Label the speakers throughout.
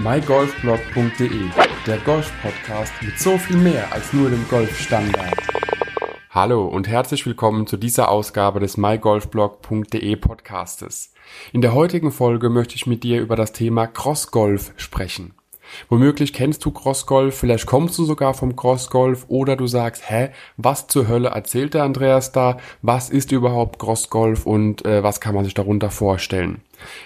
Speaker 1: mygolfblog.de, der Golf-Podcast mit so viel mehr als nur dem Golfstandard. Hallo und herzlich willkommen zu dieser Ausgabe des mygolfblog.de Podcastes. In der heutigen Folge möchte ich mit dir über das Thema Crossgolf sprechen. Womöglich kennst du Crossgolf, vielleicht kommst du sogar vom Crossgolf oder du sagst, hä, was zur Hölle erzählt der Andreas da? Was ist überhaupt Crossgolf und äh, was kann man sich darunter vorstellen?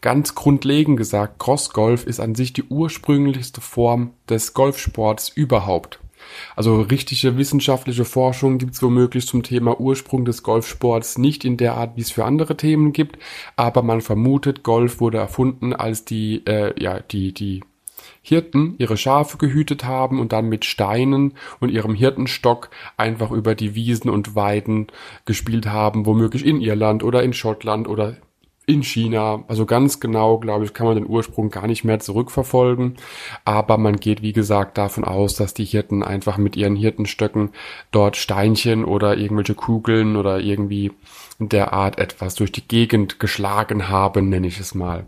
Speaker 1: Ganz grundlegend gesagt, Crossgolf ist an sich die ursprünglichste Form des Golfsports überhaupt. Also richtige wissenschaftliche Forschung gibt es womöglich zum Thema Ursprung des Golfsports nicht in der Art, wie es für andere Themen gibt, aber man vermutet, Golf wurde erfunden, als die, äh, ja, die, die Hirten ihre Schafe gehütet haben und dann mit Steinen und ihrem Hirtenstock einfach über die Wiesen und Weiden gespielt haben, womöglich in Irland oder in Schottland oder in China. Also ganz genau, glaube ich, kann man den Ursprung gar nicht mehr zurückverfolgen. Aber man geht, wie gesagt, davon aus, dass die Hirten einfach mit ihren Hirtenstöcken dort Steinchen oder irgendwelche Kugeln oder irgendwie in der Art etwas durch die Gegend geschlagen haben, nenne ich es mal.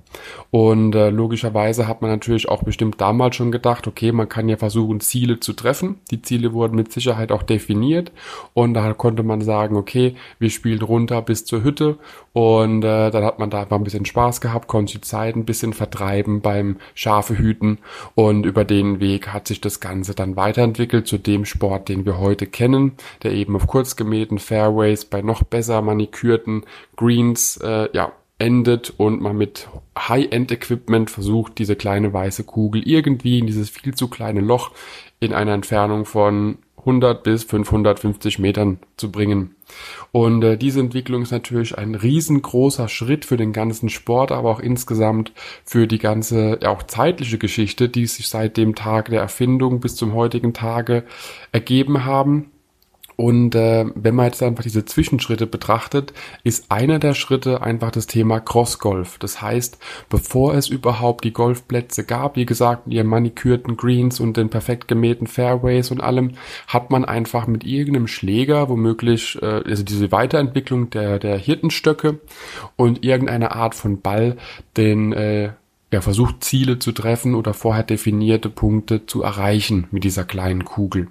Speaker 1: Und äh, logischerweise hat man natürlich auch bestimmt damals schon gedacht, okay, man kann ja versuchen, Ziele zu treffen. Die Ziele wurden mit Sicherheit auch definiert und da konnte man sagen, okay, wir spielen runter bis zur Hütte und äh, dann hat man da einfach ein bisschen Spaß gehabt, konnte die Zeit ein bisschen vertreiben beim Schafe hüten und über den Weg hat sich das Ganze dann weiterentwickelt zu dem Sport, den wir heute kennen, der eben auf kurz gemähten Fairways bei noch besser manikürten Greens äh, ja endet und man mit High-End-Equipment versucht, diese kleine weiße Kugel irgendwie in dieses viel zu kleine Loch in einer Entfernung von 100 bis 550 Metern zu bringen. Und äh, diese Entwicklung ist natürlich ein riesengroßer Schritt für den ganzen Sport, aber auch insgesamt für die ganze, ja auch zeitliche Geschichte, die sich seit dem Tag der Erfindung bis zum heutigen Tage ergeben haben. Und äh, wenn man jetzt einfach diese Zwischenschritte betrachtet, ist einer der Schritte einfach das Thema Crossgolf. Das heißt, bevor es überhaupt die Golfplätze gab, wie gesagt, ihren manikürten Greens und den perfekt gemähten Fairways und allem, hat man einfach mit irgendeinem Schläger, womöglich, äh, also diese Weiterentwicklung der, der Hirtenstöcke und irgendeine Art von Ball den äh, er versucht Ziele zu treffen oder vorher definierte Punkte zu erreichen mit dieser kleinen Kugel.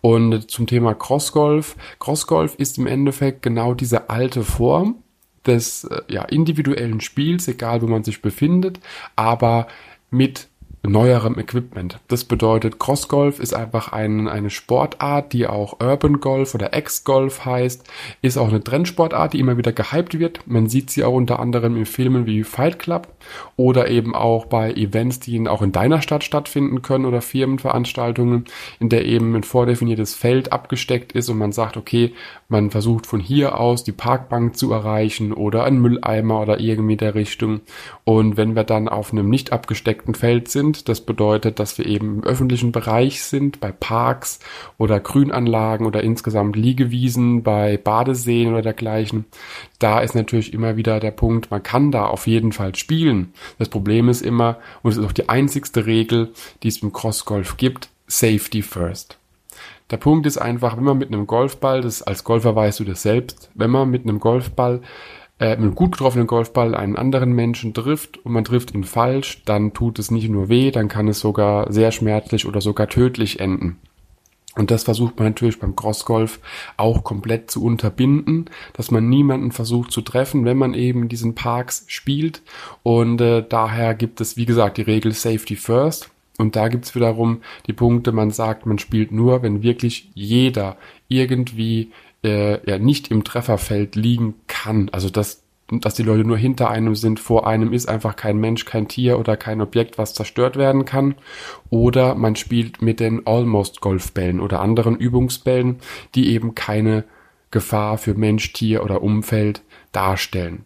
Speaker 1: Und zum Thema Crossgolf. Crossgolf ist im Endeffekt genau diese alte Form des äh, ja, individuellen Spiels, egal wo man sich befindet, aber mit neuerem Equipment. Das bedeutet, Crossgolf ist einfach ein, eine Sportart, die auch Urban Golf oder Ex-Golf heißt, ist auch eine Trendsportart, die immer wieder gehypt wird. Man sieht sie auch unter anderem in Filmen wie Fight Club oder eben auch bei Events, die auch in deiner Stadt stattfinden können oder Firmenveranstaltungen, in der eben ein vordefiniertes Feld abgesteckt ist und man sagt, okay, man versucht von hier aus die Parkbank zu erreichen oder einen Mülleimer oder irgendwie der Richtung. Und wenn wir dann auf einem nicht abgesteckten Feld sind, sind. Das bedeutet, dass wir eben im öffentlichen Bereich sind, bei Parks oder Grünanlagen oder insgesamt Liegewiesen, bei Badeseen oder dergleichen. Da ist natürlich immer wieder der Punkt, man kann da auf jeden Fall spielen. Das Problem ist immer, und es ist auch die einzigste Regel, die es im Crossgolf gibt, Safety first. Der Punkt ist einfach, wenn man mit einem Golfball, das als Golfer weißt du das selbst, wenn man mit einem Golfball äh, mit einem gut getroffenen Golfball einen anderen Menschen trifft und man trifft ihn falsch, dann tut es nicht nur weh, dann kann es sogar sehr schmerzlich oder sogar tödlich enden. Und das versucht man natürlich beim Crossgolf auch komplett zu unterbinden, dass man niemanden versucht zu treffen, wenn man eben in diesen Parks spielt. Und äh, daher gibt es, wie gesagt, die Regel Safety First. Und da gibt's wiederum die Punkte, man sagt, man spielt nur, wenn wirklich jeder irgendwie äh, ja nicht im Trefferfeld liegen kann. Also dass, dass die Leute nur hinter einem sind, vor einem ist einfach kein Mensch, kein Tier oder kein Objekt, was zerstört werden kann. Oder man spielt mit den Almost Golfbällen oder anderen Übungsbällen, die eben keine Gefahr für Mensch, Tier oder Umfeld darstellen.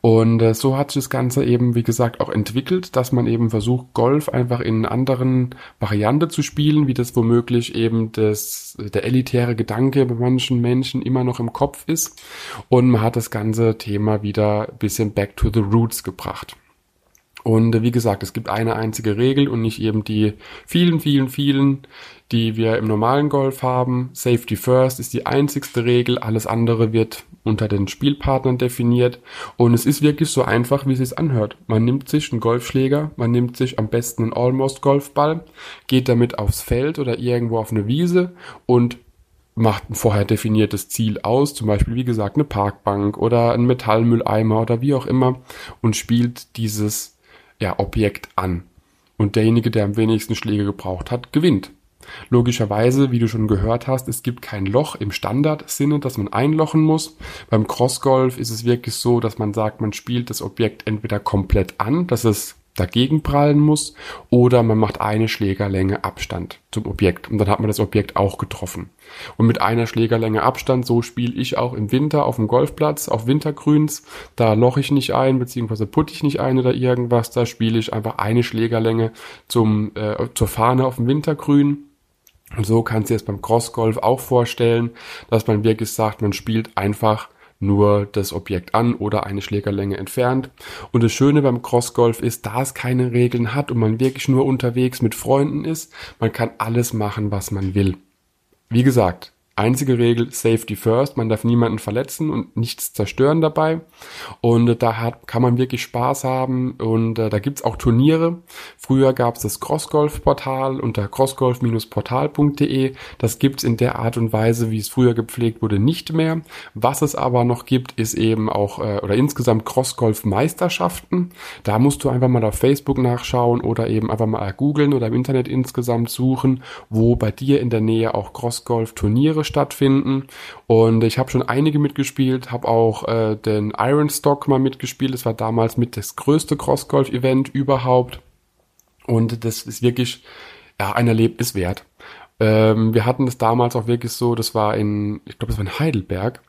Speaker 1: Und äh, so hat sich das Ganze eben, wie gesagt, auch entwickelt, dass man eben versucht, Golf einfach in anderen Variante zu spielen, wie das womöglich eben das, der elitäre Gedanke bei manchen Menschen immer noch im Kopf ist. Und man hat das ganze Thema wieder ein bisschen back to the roots gebracht. Und wie gesagt, es gibt eine einzige Regel und nicht eben die vielen, vielen, vielen, die wir im normalen Golf haben. Safety First ist die einzigste Regel, alles andere wird unter den Spielpartnern definiert und es ist wirklich so einfach, wie es sich anhört. Man nimmt sich einen Golfschläger, man nimmt sich am besten einen Almost Golfball, geht damit aufs Feld oder irgendwo auf eine Wiese und macht ein vorher definiertes Ziel aus, zum Beispiel wie gesagt eine Parkbank oder ein Metallmülleimer oder wie auch immer und spielt dieses ja, Objekt an. Und derjenige, der am wenigsten Schläge gebraucht hat, gewinnt. Logischerweise, wie du schon gehört hast, es gibt kein Loch im Standardsinne, das man einlochen muss. Beim Crossgolf ist es wirklich so, dass man sagt, man spielt das Objekt entweder komplett an, dass es dagegen prallen muss, oder man macht eine Schlägerlänge Abstand zum Objekt und dann hat man das Objekt auch getroffen. Und mit einer Schlägerlänge Abstand, so spiele ich auch im Winter auf dem Golfplatz, auf Wintergrüns, da loch ich nicht ein, beziehungsweise putte ich nicht ein oder irgendwas, da spiele ich einfach eine Schlägerlänge zum, äh, zur Fahne auf dem Wintergrün. Und so kannst du es beim Crossgolf auch vorstellen, dass man wirklich sagt, man spielt einfach nur das Objekt an oder eine Schlägerlänge entfernt. Und das Schöne beim Crossgolf ist, da es keine Regeln hat und man wirklich nur unterwegs mit Freunden ist, man kann alles machen, was man will. Wie gesagt, Einzige Regel, Safety First, man darf niemanden verletzen und nichts zerstören dabei. Und äh, da hat, kann man wirklich Spaß haben und äh, da gibt's auch Turniere. Früher gab's das Crossgolf-Portal unter crossgolf-portal.de. Das gibt's in der Art und Weise, wie es früher gepflegt wurde, nicht mehr. Was es aber noch gibt, ist eben auch, äh, oder insgesamt Crossgolf-Meisterschaften. Da musst du einfach mal auf Facebook nachschauen oder eben einfach mal googeln oder im Internet insgesamt suchen, wo bei dir in der Nähe auch Crossgolf-Turniere stattfinden. Und ich habe schon einige mitgespielt, habe auch äh, den Iron Stock mal mitgespielt. Das war damals mit das größte Crossgolf-Event überhaupt. Und das ist wirklich ja, ein Erlebnis wert. Ähm, wir hatten das damals auch wirklich so, das war in, ich glaube, das war in Heidelberg.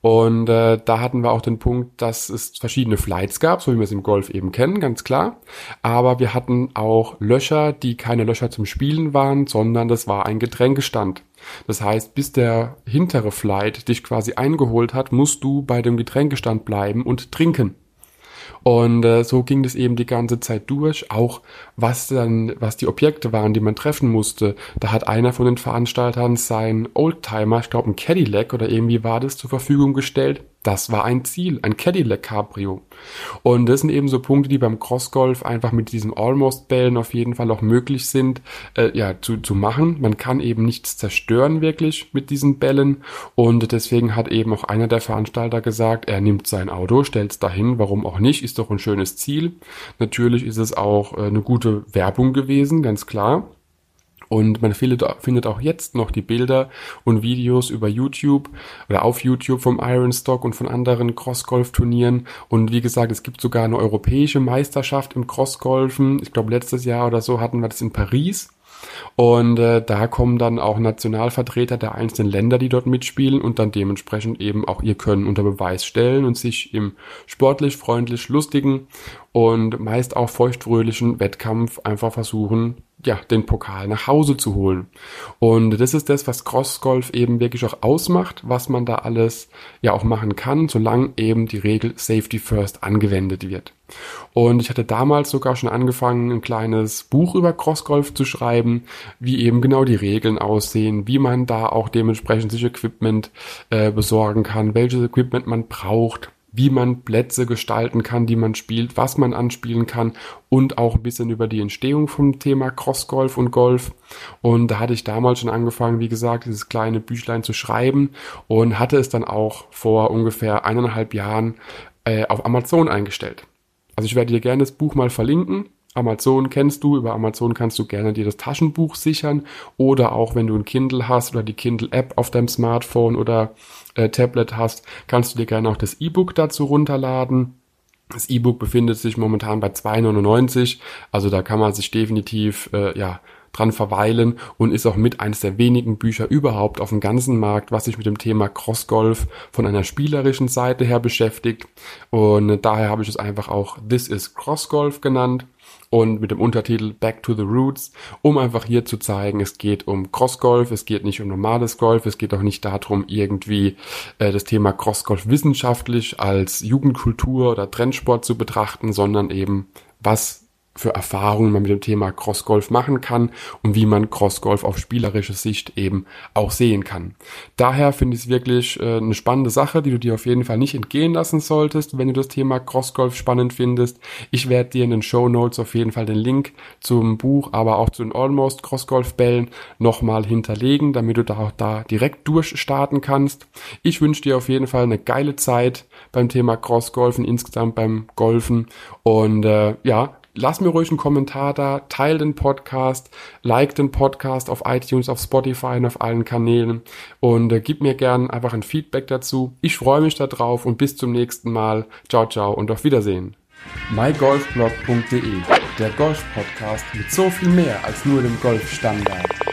Speaker 1: Und äh, da hatten wir auch den Punkt, dass es verschiedene Flights gab, so wie wir es im Golf eben kennen, ganz klar. Aber wir hatten auch Löcher, die keine Löcher zum Spielen waren, sondern das war ein Getränkestand. Das heißt, bis der hintere Flight dich quasi eingeholt hat, musst du bei dem Getränkestand bleiben und trinken. Und äh, so ging das eben die ganze Zeit durch. Auch was dann, was die Objekte waren, die man treffen musste. Da hat einer von den Veranstaltern sein Oldtimer, ich glaube ein Cadillac oder irgendwie war das, zur Verfügung gestellt das war ein Ziel, ein Cadillac Cabrio. Und das sind eben so Punkte, die beim Crossgolf einfach mit diesen Almost-Bällen auf jeden Fall auch möglich sind, äh, ja, zu, zu machen. Man kann eben nichts zerstören wirklich mit diesen Bällen. Und deswegen hat eben auch einer der Veranstalter gesagt, er nimmt sein Auto, stellt es dahin, warum auch nicht, ist doch ein schönes Ziel. Natürlich ist es auch äh, eine gute Werbung gewesen, ganz klar. Und man findet, auch jetzt noch die Bilder und Videos über YouTube oder auf YouTube vom Ironstock und von anderen Crossgolf-Turnieren. Und wie gesagt, es gibt sogar eine europäische Meisterschaft im Crossgolfen. Ich glaube, letztes Jahr oder so hatten wir das in Paris. Und äh, da kommen dann auch Nationalvertreter der einzelnen Länder, die dort mitspielen und dann dementsprechend eben auch ihr Können unter Beweis stellen und sich im sportlich, freundlich, lustigen und meist auch feuchtfröhlichen Wettkampf einfach versuchen, ja, den Pokal nach Hause zu holen. Und das ist das, was Crossgolf eben wirklich auch ausmacht, was man da alles ja auch machen kann, solange eben die Regel Safety First angewendet wird. Und ich hatte damals sogar schon angefangen, ein kleines Buch über Crossgolf zu schreiben, wie eben genau die Regeln aussehen, wie man da auch dementsprechend sich Equipment äh, besorgen kann, welches Equipment man braucht, wie man Plätze gestalten kann, die man spielt, was man anspielen kann und auch ein bisschen über die Entstehung vom Thema Crossgolf und Golf. Und da hatte ich damals schon angefangen, wie gesagt, dieses kleine Büchlein zu schreiben und hatte es dann auch vor ungefähr eineinhalb Jahren äh, auf Amazon eingestellt. Also ich werde dir gerne das Buch mal verlinken. Amazon kennst du, über Amazon kannst du gerne dir das Taschenbuch sichern oder auch wenn du ein Kindle hast oder die Kindle App auf deinem Smartphone oder äh, Tablet hast, kannst du dir gerne auch das E-Book dazu runterladen. Das E-Book befindet sich momentan bei 2,99, also da kann man sich definitiv äh, ja dran verweilen und ist auch mit eines der wenigen Bücher überhaupt auf dem ganzen Markt, was sich mit dem Thema Crossgolf von einer spielerischen Seite her beschäftigt. Und daher habe ich es einfach auch This is Crossgolf genannt und mit dem Untertitel Back to the Roots, um einfach hier zu zeigen, es geht um Crossgolf, es geht nicht um normales Golf, es geht auch nicht darum, irgendwie äh, das Thema Crossgolf wissenschaftlich als Jugendkultur oder Trendsport zu betrachten, sondern eben was für Erfahrungen man mit dem Thema Crossgolf machen kann und wie man Crossgolf auf spielerische Sicht eben auch sehen kann. Daher finde ich es wirklich äh, eine spannende Sache, die du dir auf jeden Fall nicht entgehen lassen solltest, wenn du das Thema Crossgolf spannend findest. Ich werde dir in den Show Notes auf jeden Fall den Link zum Buch, aber auch zu den Almost Crossgolf Bällen nochmal hinterlegen, damit du da auch da direkt durchstarten kannst. Ich wünsche dir auf jeden Fall eine geile Zeit beim Thema Crossgolfen, insgesamt beim Golfen und äh, ja, lass mir ruhig einen Kommentar da, teil den Podcast, like den Podcast auf iTunes, auf Spotify und auf allen Kanälen und äh, gib mir gern einfach ein Feedback dazu. Ich freue mich darauf und bis zum nächsten Mal. Ciao, ciao und auf Wiedersehen. mygolfblog.de, der Golf-Podcast mit so viel mehr als nur dem Golfstandard.